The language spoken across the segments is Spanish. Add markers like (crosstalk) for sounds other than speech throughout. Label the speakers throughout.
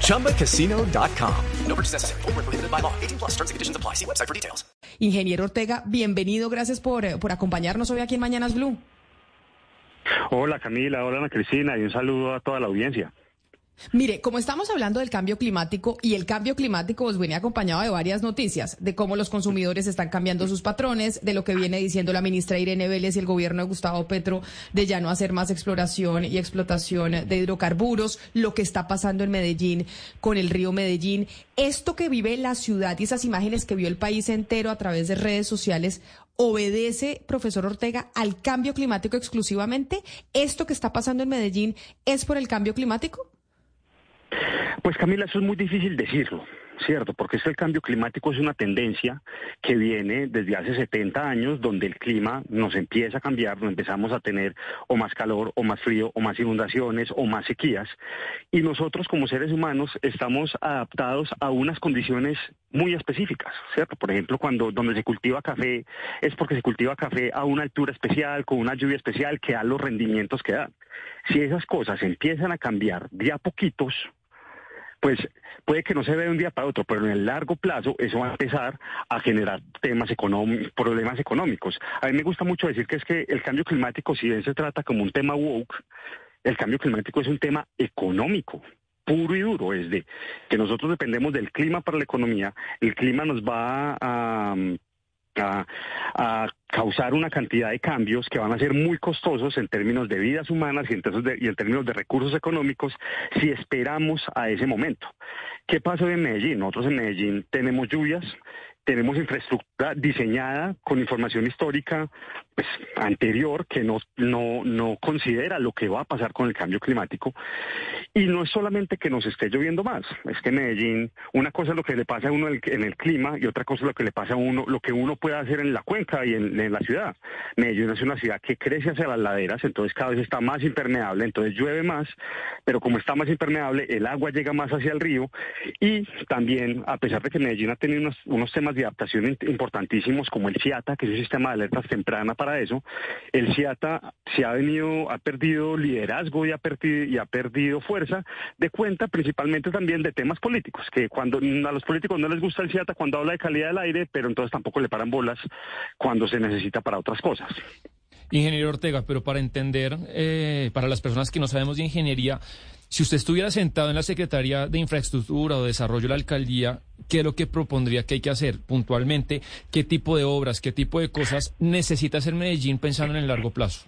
Speaker 1: ChumbaCasino.com. No purchase necessary. Full prohibited by law. 18 plus terms and conditions apply. See website for details.
Speaker 2: Ingeniero Ortega, bienvenido. Gracias por, por acompañarnos hoy aquí en Mañanas Blue.
Speaker 3: Hola Camila, hola Ana Cristina y un saludo a toda la audiencia.
Speaker 2: Mire, como estamos hablando del cambio climático y el cambio climático os viene acompañado de varias noticias, de cómo los consumidores están cambiando sus patrones, de lo que viene diciendo la ministra Irene Vélez y el gobierno de Gustavo Petro de ya no hacer más exploración y explotación de hidrocarburos, lo que está pasando en Medellín con el río Medellín, esto que vive la ciudad y esas imágenes que vio el país entero a través de redes sociales, obedece, profesor Ortega, al cambio climático exclusivamente? ¿Esto que está pasando en Medellín es por el cambio climático?
Speaker 3: Pues Camila, eso es muy difícil decirlo, ¿cierto? Porque es que el cambio climático es una tendencia que viene desde hace 70 años, donde el clima nos empieza a cambiar, donde empezamos a tener o más calor, o más frío, o más inundaciones, o más sequías. Y nosotros como seres humanos estamos adaptados a unas condiciones muy específicas, ¿cierto? Por ejemplo, cuando donde se cultiva café es porque se cultiva café a una altura especial, con una lluvia especial que da los rendimientos que da. Si esas cosas empiezan a cambiar de a poquitos, pues puede que no se vea de un día para otro, pero en el largo plazo eso va a empezar a generar temas económicos, problemas económicos. A mí me gusta mucho decir que es que el cambio climático, si bien se trata como un tema woke, el cambio climático es un tema económico puro y duro, es de que nosotros dependemos del clima para la economía, el clima nos va a, a, causar una cantidad de cambios que van a ser muy costosos en términos de vidas humanas y en, términos de, y en términos de recursos económicos si esperamos a ese momento. ¿Qué pasa en Medellín? Nosotros en Medellín tenemos lluvias, tenemos infraestructura diseñada con información histórica pues, anterior que no, no, no considera lo que va a pasar con el cambio climático. Y no es solamente que nos esté lloviendo más, es que Medellín, una cosa es lo que le pasa a uno en el, clima y otra cosa es lo que le pasa a uno, lo que uno puede hacer en la cuenca y en, en la ciudad. Medellín es una ciudad que crece hacia las laderas, entonces cada vez está más impermeable, entonces llueve más, pero como está más impermeable, el agua llega más hacia el río y también, a pesar de que Medellín ha tenido unos, unos temas de adaptación importantísimos como el CIATA, que es un sistema de alertas temprana para eso, el CIATA se ha venido, ha perdido liderazgo y ha perdido, ha perdido fuerza de cuenta principalmente también de temas políticos, que cuando a los políticos no les gusta el CIATA cuando habla de calidad del aire, pero entonces tampoco le paran bolas cuando se necesita para otras cosas.
Speaker 4: Ingeniero Ortega, pero para entender, eh, para las personas que no sabemos de ingeniería, si usted estuviera sentado en la Secretaría de Infraestructura o Desarrollo de la Alcaldía, ¿qué es lo que propondría que hay que hacer puntualmente? ¿Qué tipo de obras, qué tipo de cosas necesita hacer Medellín pensando en el largo plazo?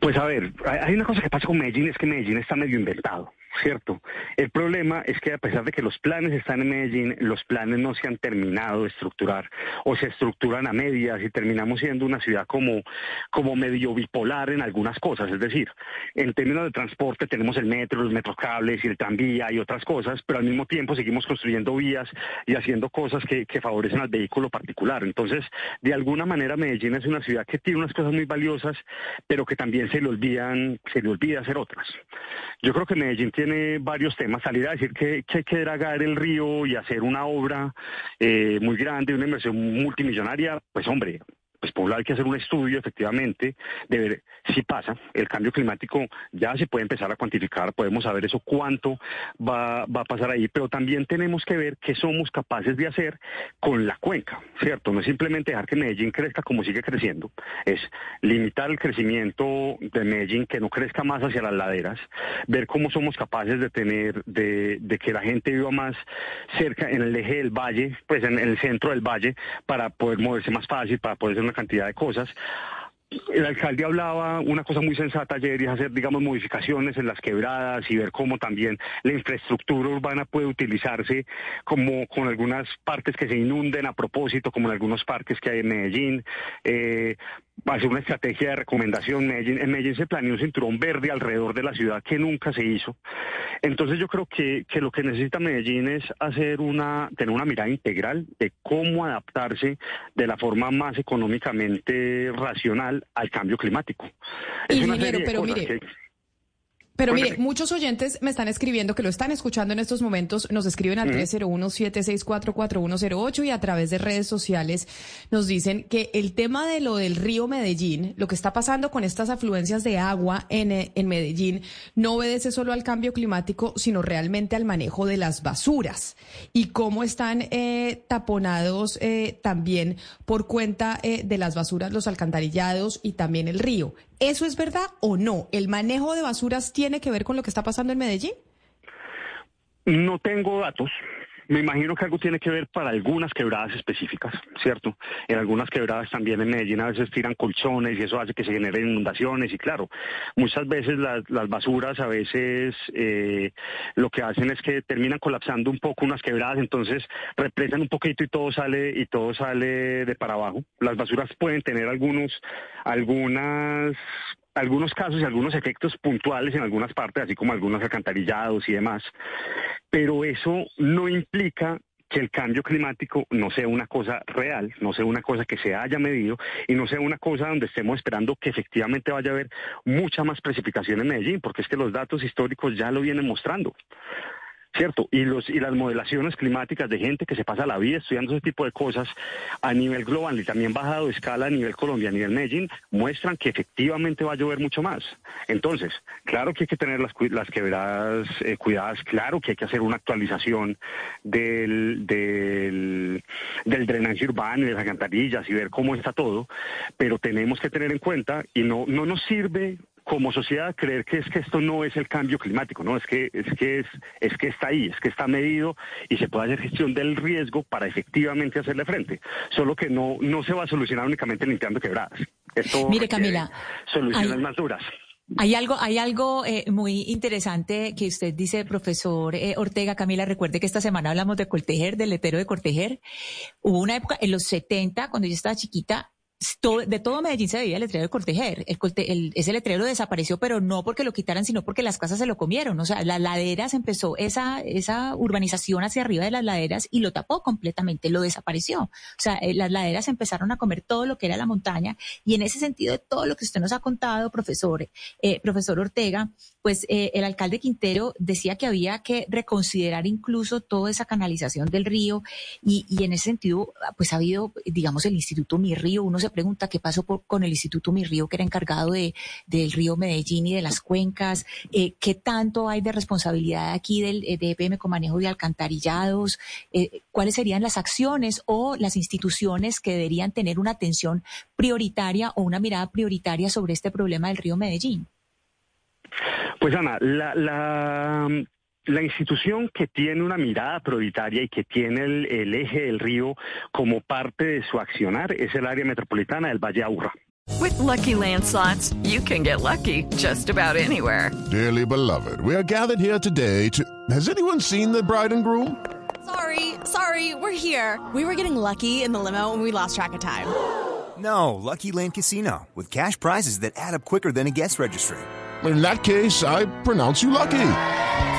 Speaker 3: Pues a ver, hay una cosa que pasa con Medellín, es que Medellín está medio inventado. ¿cierto? El problema es que a pesar de que los planes están en Medellín, los planes no se han terminado de estructurar o se estructuran a medias y terminamos siendo una ciudad como, como medio bipolar en algunas cosas. Es decir, en términos de transporte tenemos el metro, los metrocables y el tranvía y otras cosas, pero al mismo tiempo seguimos construyendo vías y haciendo cosas que, que favorecen al vehículo particular. Entonces, de alguna manera Medellín es una ciudad que tiene unas cosas muy valiosas, pero que también se le olvidan, se le olvida hacer otras. Yo creo que Medellín tiene varios temas. Salir a decir que, hay que dragar el río y hacer una obra eh, muy grande, una inversión multimillonaria, pues hombre, pues por hay que hacer un estudio efectivamente de ver si pasa. El cambio climático ya se puede empezar a cuantificar, podemos saber eso cuánto va, va a pasar ahí, pero también tenemos que ver qué somos capaces de hacer con la cuenca, ¿cierto? No es simplemente dejar que Medellín crezca como sigue creciendo, es limitar el crecimiento de Medellín, que no crezca más hacia las laderas, ver cómo somos capaces de tener, de, que la gente viva más cerca en el eje del valle, pues en el centro del valle, para poder moverse más fácil, para poder hacer una cantidad de cosas. El alcalde hablaba una cosa muy sensata ayer y es hacer, digamos, modificaciones en las quebradas y ver cómo también la infraestructura urbana puede utilizarse como con algunas partes que se inunden a propósito, como en algunos parques que hay en Medellín. Eh, va a ser una estrategia de recomendación. Medellín, en Medellín se planeó un cinturón verde alrededor de la ciudad que nunca se hizo. Entonces yo creo que, que lo que necesita Medellín es hacer una, tener una mirada integral de cómo adaptarse de la forma más económicamente racional al cambio climático.
Speaker 2: Ingeniero, pero mire... Pero mire, muchos oyentes me están escribiendo que lo están escuchando en estos momentos, nos escriben al 301-764-4108 y a través de redes sociales nos dicen que el tema de lo del río Medellín, lo que está pasando con estas afluencias de agua en, eh, en Medellín, no obedece solo al cambio climático, sino realmente al manejo de las basuras. Y cómo están eh, taponados eh, también por cuenta de las basuras los alcantarillados y también el río. ¿Eso es verdad o no? ¿El manejo de basuras tiene que ver con lo que está pasando en Medellín?
Speaker 3: No tengo datos, me imagino que algo tiene que ver para algunas quebradas específicas, ¿cierto? En algunas quebradas también en Medellín a veces tiran colchones y eso hace que se generen inundaciones y claro, muchas veces las, basuras a veces eh, lo que hacen es que terminan colapsando un poco unas quebradas, entonces represan un poquito y todo sale y todo sale de para abajo. Las basuras pueden tener algunos algunas algunos casos y algunos efectos puntuales en algunas partes, así como algunos alcantarillados y demás, pero eso no implica que el cambio climático no sea una cosa real, no sea una cosa que se haya medido y no sea una cosa donde estemos esperando que efectivamente vaya a haber mucha más precipitación en Medellín, porque es que los datos históricos ya lo vienen mostrando. ¿Cierto? Y, los, y las modelaciones climáticas de gente que se pasa la vida estudiando ese tipo de cosas a nivel global y también bajado de escala a nivel Colombia, a nivel Medellín, muestran que efectivamente va a llover mucho más. Entonces, claro que hay que tener las, las quebradas eh, cuidadas, claro que hay que hacer una actualización del, del, del drenaje urbano y de las alcantarillas y ver cómo está todo, pero tenemos que tener en cuenta y no, no nos sirve como sociedad creer que es que esto no es el cambio climático, no, es que es que es, es que está ahí, es que está medido y se puede hacer gestión del riesgo para efectivamente hacerle frente. Solo que no no se va a solucionar únicamente limpiando quebradas.
Speaker 5: Esto Mire, Camila,
Speaker 3: soluciones más duras.
Speaker 5: Hay algo, hay algo eh, muy interesante que usted dice, profesor eh, Ortega. Camila, recuerde que esta semana hablamos de Cortejer, del letero de Cortejer. Hubo una época, en los 70, cuando yo estaba chiquita, de todo Medellín se veía el letrero de Cortejer. El, ese letrero desapareció, pero no porque lo quitaran, sino porque las casas se lo comieron. O sea, las laderas empezó esa, esa urbanización hacia arriba de las laderas y lo tapó completamente, lo desapareció. O sea, eh, las laderas empezaron a comer todo lo que era la montaña y en ese sentido de todo lo que usted nos ha contado, profesor, eh, profesor Ortega, pues eh, el alcalde Quintero decía que había que reconsiderar incluso toda esa canalización del río y, y en ese sentido, pues ha habido, digamos, el Instituto Mi Río, uno pregunta qué pasó con el Instituto Mi Río, que era encargado de, del río Medellín y de las cuencas, eh, qué tanto hay de responsabilidad aquí del, eh, de EPM con manejo de alcantarillados, eh, cuáles serían las acciones o las instituciones que deberían tener una atención prioritaria o una mirada prioritaria sobre este problema del río Medellín.
Speaker 3: Pues Ana, la, la, la institución que tiene una mirada prioritaria y que tiene el, eje del río como parte de su accionar es el área metropolitana del Valle Aburra.
Speaker 6: With lucky landslots, you can get lucky just about anywhere.
Speaker 7: Dearly beloved, we are gathered here today to. Has anyone seen the bride and groom?
Speaker 8: Sorry, sorry, we're here. We were getting lucky in the limo and we lost track of time. (gasps)
Speaker 9: No, Lucky Land Casino with cash prizes that add up quicker than a guest registry
Speaker 7: in that case, I pronounce you lucky.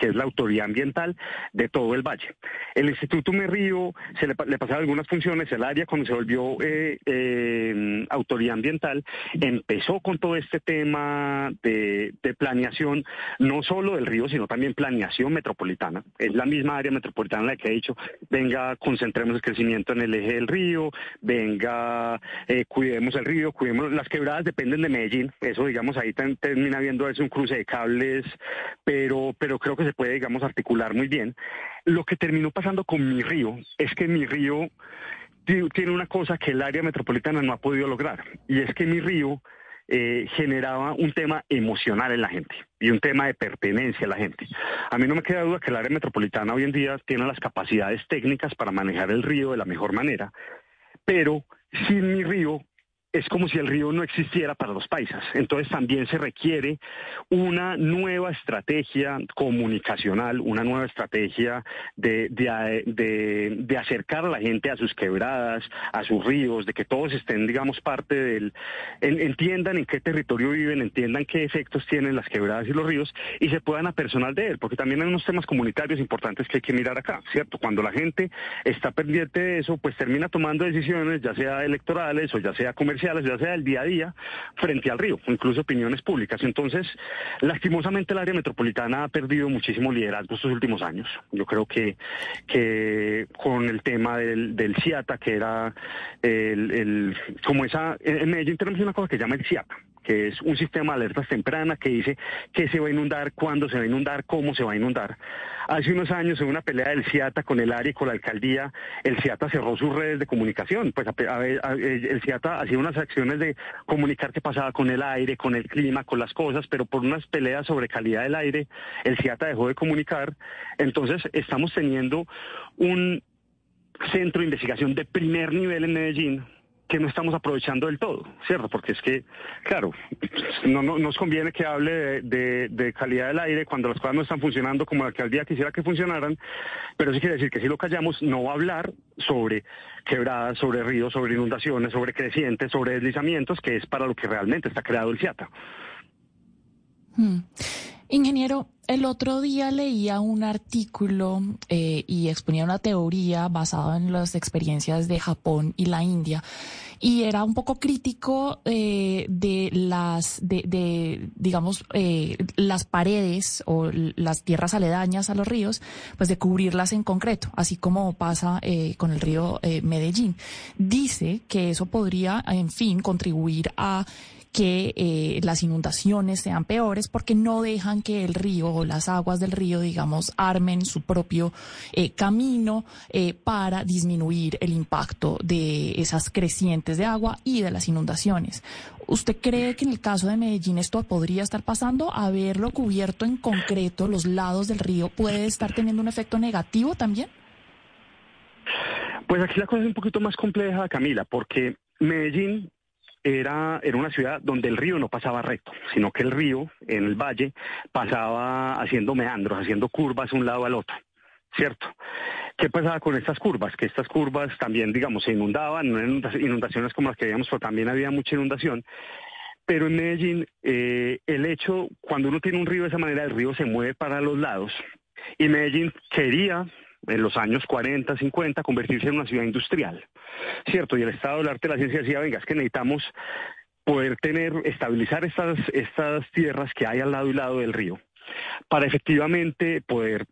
Speaker 3: Que es la autoridad ambiental de todo el valle. El Instituto Merrío se le, pasaron algunas funciones, el área cuando se volvió eh, eh, autoridad ambiental empezó con todo este tema de, planeación, no solo del río, sino también planeación metropolitana. Es la misma área metropolitana la que ha dicho, venga, concentremos el crecimiento en el eje del río, venga, eh, cuidemos el río, cuidemos, las quebradas dependen de Medellín, eso digamos ahí termina viendo es un cruce de cables, pero, pero creo que se puede, digamos, articular muy bien. Lo que terminó pasando con mi río es que mi río tiene una cosa que el área metropolitana no ha podido lograr, y es que mi río eh, generaba un tema emocional en la gente y un tema de pertenencia a la gente. A mí no me queda duda que el área metropolitana hoy en día tiene las capacidades técnicas para manejar el río de la mejor manera, pero sin mi río es como si el río no existiera para los paisas. Entonces también se requiere una nueva estrategia comunicacional, una nueva estrategia de, acercar a la gente a sus quebradas, a sus ríos, de que todos estén, digamos, parte del... entiendan en qué territorio viven, entiendan qué efectos tienen las quebradas y los ríos y se puedan apersonal de él, porque también hay unos temas comunitarios importantes que hay que mirar acá, ¿cierto? Cuando la gente está pendiente de eso, pues termina tomando decisiones, ya sea electorales o ya sea comerciales, ya sea del día a día, frente al río, incluso opiniones públicas. Entonces, lastimosamente el área metropolitana ha perdido muchísimo liderazgo estos últimos años. Yo creo que, que con el tema del, del CIATA, que era el, el como esa, en Medellín tenemos una cosa que se llama el CIATA, que es un sistema de alertas temprana que dice qué se va a inundar, cuándo se va a inundar, cómo se va a inundar. Hace unos años, en una pelea del CIATA con el área y con la alcaldía, el CIATA cerró sus redes de comunicación. Pues el CIATA hacía unas acciones de comunicar qué pasaba con el aire, con el clima, con las cosas, pero por unas peleas sobre calidad del aire, el CIATA dejó de comunicar. Entonces, estamos teniendo un centro de investigación de primer nivel en Medellín que no estamos aprovechando del todo, ¿cierto? Porque es que, claro, no, nos conviene que hable de, calidad del aire cuando las cosas no están funcionando como la alcaldía quisiera que funcionaran, pero sí quiere decir que si lo callamos, no va a hablar sobre quebradas, sobre ríos, sobre inundaciones, sobre crecientes, sobre deslizamientos, que es para lo que realmente está creado el CIATA.
Speaker 10: Hmm. Ingeniero, el otro día leía un artículo eh, y exponía una teoría basada en las experiencias de Japón y la India y era un poco crítico eh, de las, de, digamos, eh, las paredes o las tierras aledañas a los ríos, pues de cubrirlas en concreto, así como pasa con el río Medellín. Dice que eso podría, en fin, contribuir a que eh, las inundaciones sean peores porque no dejan que el río o las aguas del río, digamos, armen su propio eh, camino eh, para disminuir el impacto de esas crecientes de agua y de las inundaciones. ¿Usted cree que en el caso de Medellín esto podría estar pasando? ¿Haberlo cubierto en concreto los lados del río puede estar teniendo un efecto negativo también?
Speaker 3: Pues aquí la cosa es un poquito más compleja, Camila, porque Medellín era, era una ciudad donde el río no pasaba recto, sino que el río en el valle pasaba haciendo meandros, haciendo curvas un lado al otro, ¿cierto? ¿Qué pasaba con estas curvas? Que estas curvas también, digamos, se inundaban, no eran inundaciones como las que veíamos, pero también había mucha inundación. Pero en Medellín, eh, el hecho, cuando uno tiene un río de esa manera, el río se mueve para los lados. Y Medellín quería en los años 40, 50, convertirse en una ciudad industrial, ¿cierto? Y el Estado del Arte de la Ciencia decía, venga, es que necesitamos poder tener, estabilizar estas, estas tierras que hay al lado y lado del río para efectivamente poder,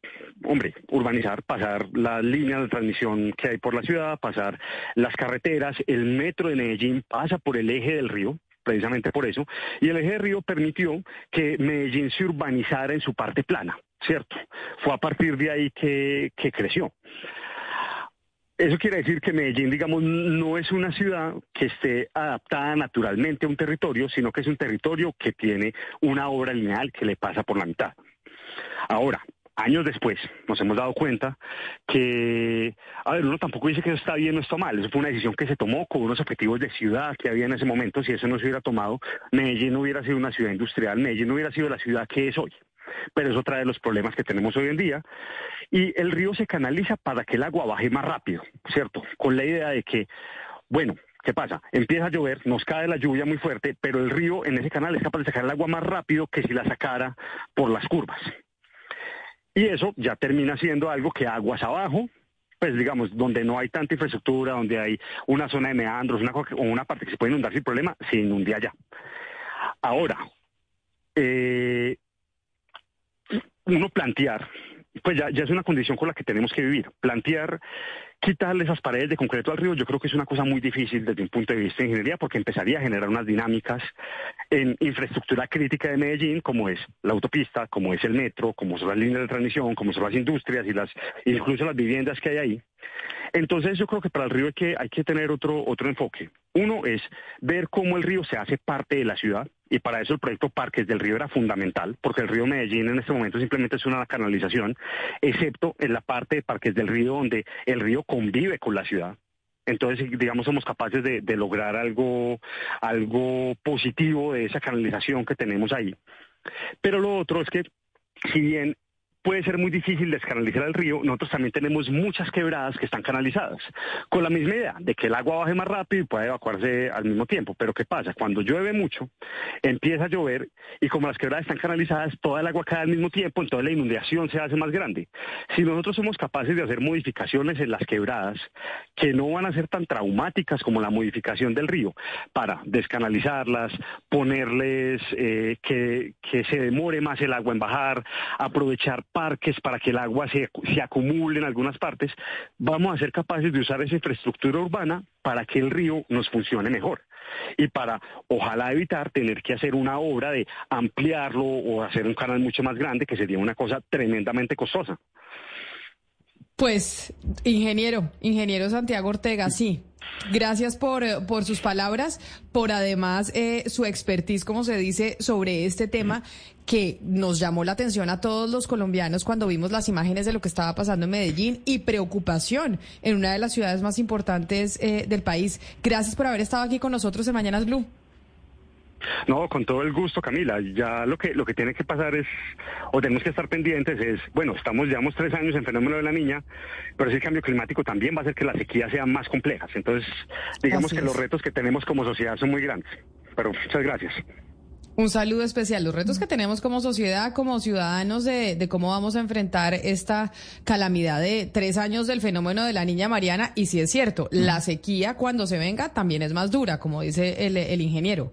Speaker 3: hombre, urbanizar, pasar las líneas de transmisión que hay por la ciudad, pasar las carreteras, el metro de Medellín pasa por el eje del río, precisamente por eso, y el eje del río permitió que Medellín se urbanizara en su parte plana. ¿Cierto? Fue a partir de ahí que, creció. Eso quiere decir que Medellín, digamos, no es una ciudad que esté adaptada naturalmente a un territorio, sino que es un territorio que tiene una obra lineal que le pasa por la mitad. Ahora, años después, nos hemos dado cuenta que, a ver, uno tampoco dice que eso está bien o está mal, eso fue una decisión que se tomó con unos objetivos de ciudad que había en ese momento, si eso no se hubiera tomado, Medellín no hubiera sido una ciudad industrial, Medellín no hubiera sido la ciudad que es hoy pero eso trae los problemas que tenemos hoy en día. Y el río se canaliza para que el agua baje más rápido, ¿cierto? Con la idea de que, bueno, ¿qué pasa? Empieza a llover, nos cae la lluvia muy fuerte, pero el río en ese canal es capaz de sacar el agua más rápido que si la sacara por las curvas. Y eso ya termina siendo algo que aguas abajo, pues digamos, donde no hay tanta infraestructura, donde hay una zona de meandros, una, o una parte que se puede inundar sin problema, se inunde allá. Ahora, eh, uno plantear, pues ya, es una condición con la que tenemos que vivir. Plantear quitarle esas paredes de concreto al río, yo creo que es una cosa muy difícil desde un punto de vista de ingeniería, porque empezaría a generar unas dinámicas en infraestructura crítica de Medellín, como es la autopista, como es el metro, como son las líneas de transmisión, como son las industrias y las incluso las viviendas que hay ahí. Entonces yo creo que para el río hay que, hay que tener otro, otro enfoque. Uno es ver cómo el río se hace parte de la ciudad y para eso el proyecto Parques del Río era fundamental, porque el río Medellín en este momento simplemente es una canalización, excepto en la parte de Parques del Río donde el río convive con la ciudad. Entonces, digamos, somos capaces de, de lograr algo, algo positivo de esa canalización que tenemos ahí. Pero lo otro es que, si bien puede ser muy difícil descanalizar el río, nosotros también tenemos muchas quebradas que están canalizadas, con la misma idea de que el agua baje más rápido y pueda evacuarse al mismo tiempo. Pero ¿qué pasa? Cuando llueve mucho, empieza a llover y como las quebradas están canalizadas, toda el agua cae al mismo tiempo, entonces la inundación se hace más grande. Si nosotros somos capaces de hacer modificaciones en las quebradas que no van a ser tan traumáticas como la modificación del río, para descanalizarlas, ponerles eh, que, que se demore más el agua en bajar, aprovechar parques para que el agua se, se acumule en algunas partes, vamos a ser capaces de usar esa infraestructura urbana para que el río nos funcione mejor y para ojalá evitar tener que hacer una obra de ampliarlo o hacer un canal mucho más grande, que sería una cosa tremendamente costosa.
Speaker 2: Pues, ingeniero, ingeniero Santiago Ortega, sí. Gracias por, eh, por sus palabras, por además eh, su expertise, como se dice, sobre este tema que nos llamó la atención a todos los colombianos cuando vimos las imágenes de lo que estaba pasando en Medellín y preocupación en una de las ciudades más importantes eh, del país. Gracias por haber estado aquí con nosotros en Mañanas Blue.
Speaker 3: No, con todo el gusto, Camila. Ya lo que lo que tiene que pasar es, o tenemos que estar pendientes es, bueno, estamos, llevamos tres años en fenómeno de la niña, pero ese cambio climático también va a hacer que las sequías sean más complejas. Entonces, digamos
Speaker 2: Así
Speaker 3: que
Speaker 2: es.
Speaker 3: los retos que tenemos como sociedad son muy grandes. Pero muchas gracias.
Speaker 2: Un saludo especial. Los retos que tenemos como sociedad, como ciudadanos, de, de cómo vamos a enfrentar esta calamidad de tres años del fenómeno de la niña Mariana. Y si es cierto, la sequía cuando se venga también es más dura, como dice el, el ingeniero.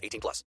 Speaker 11: 18 plus.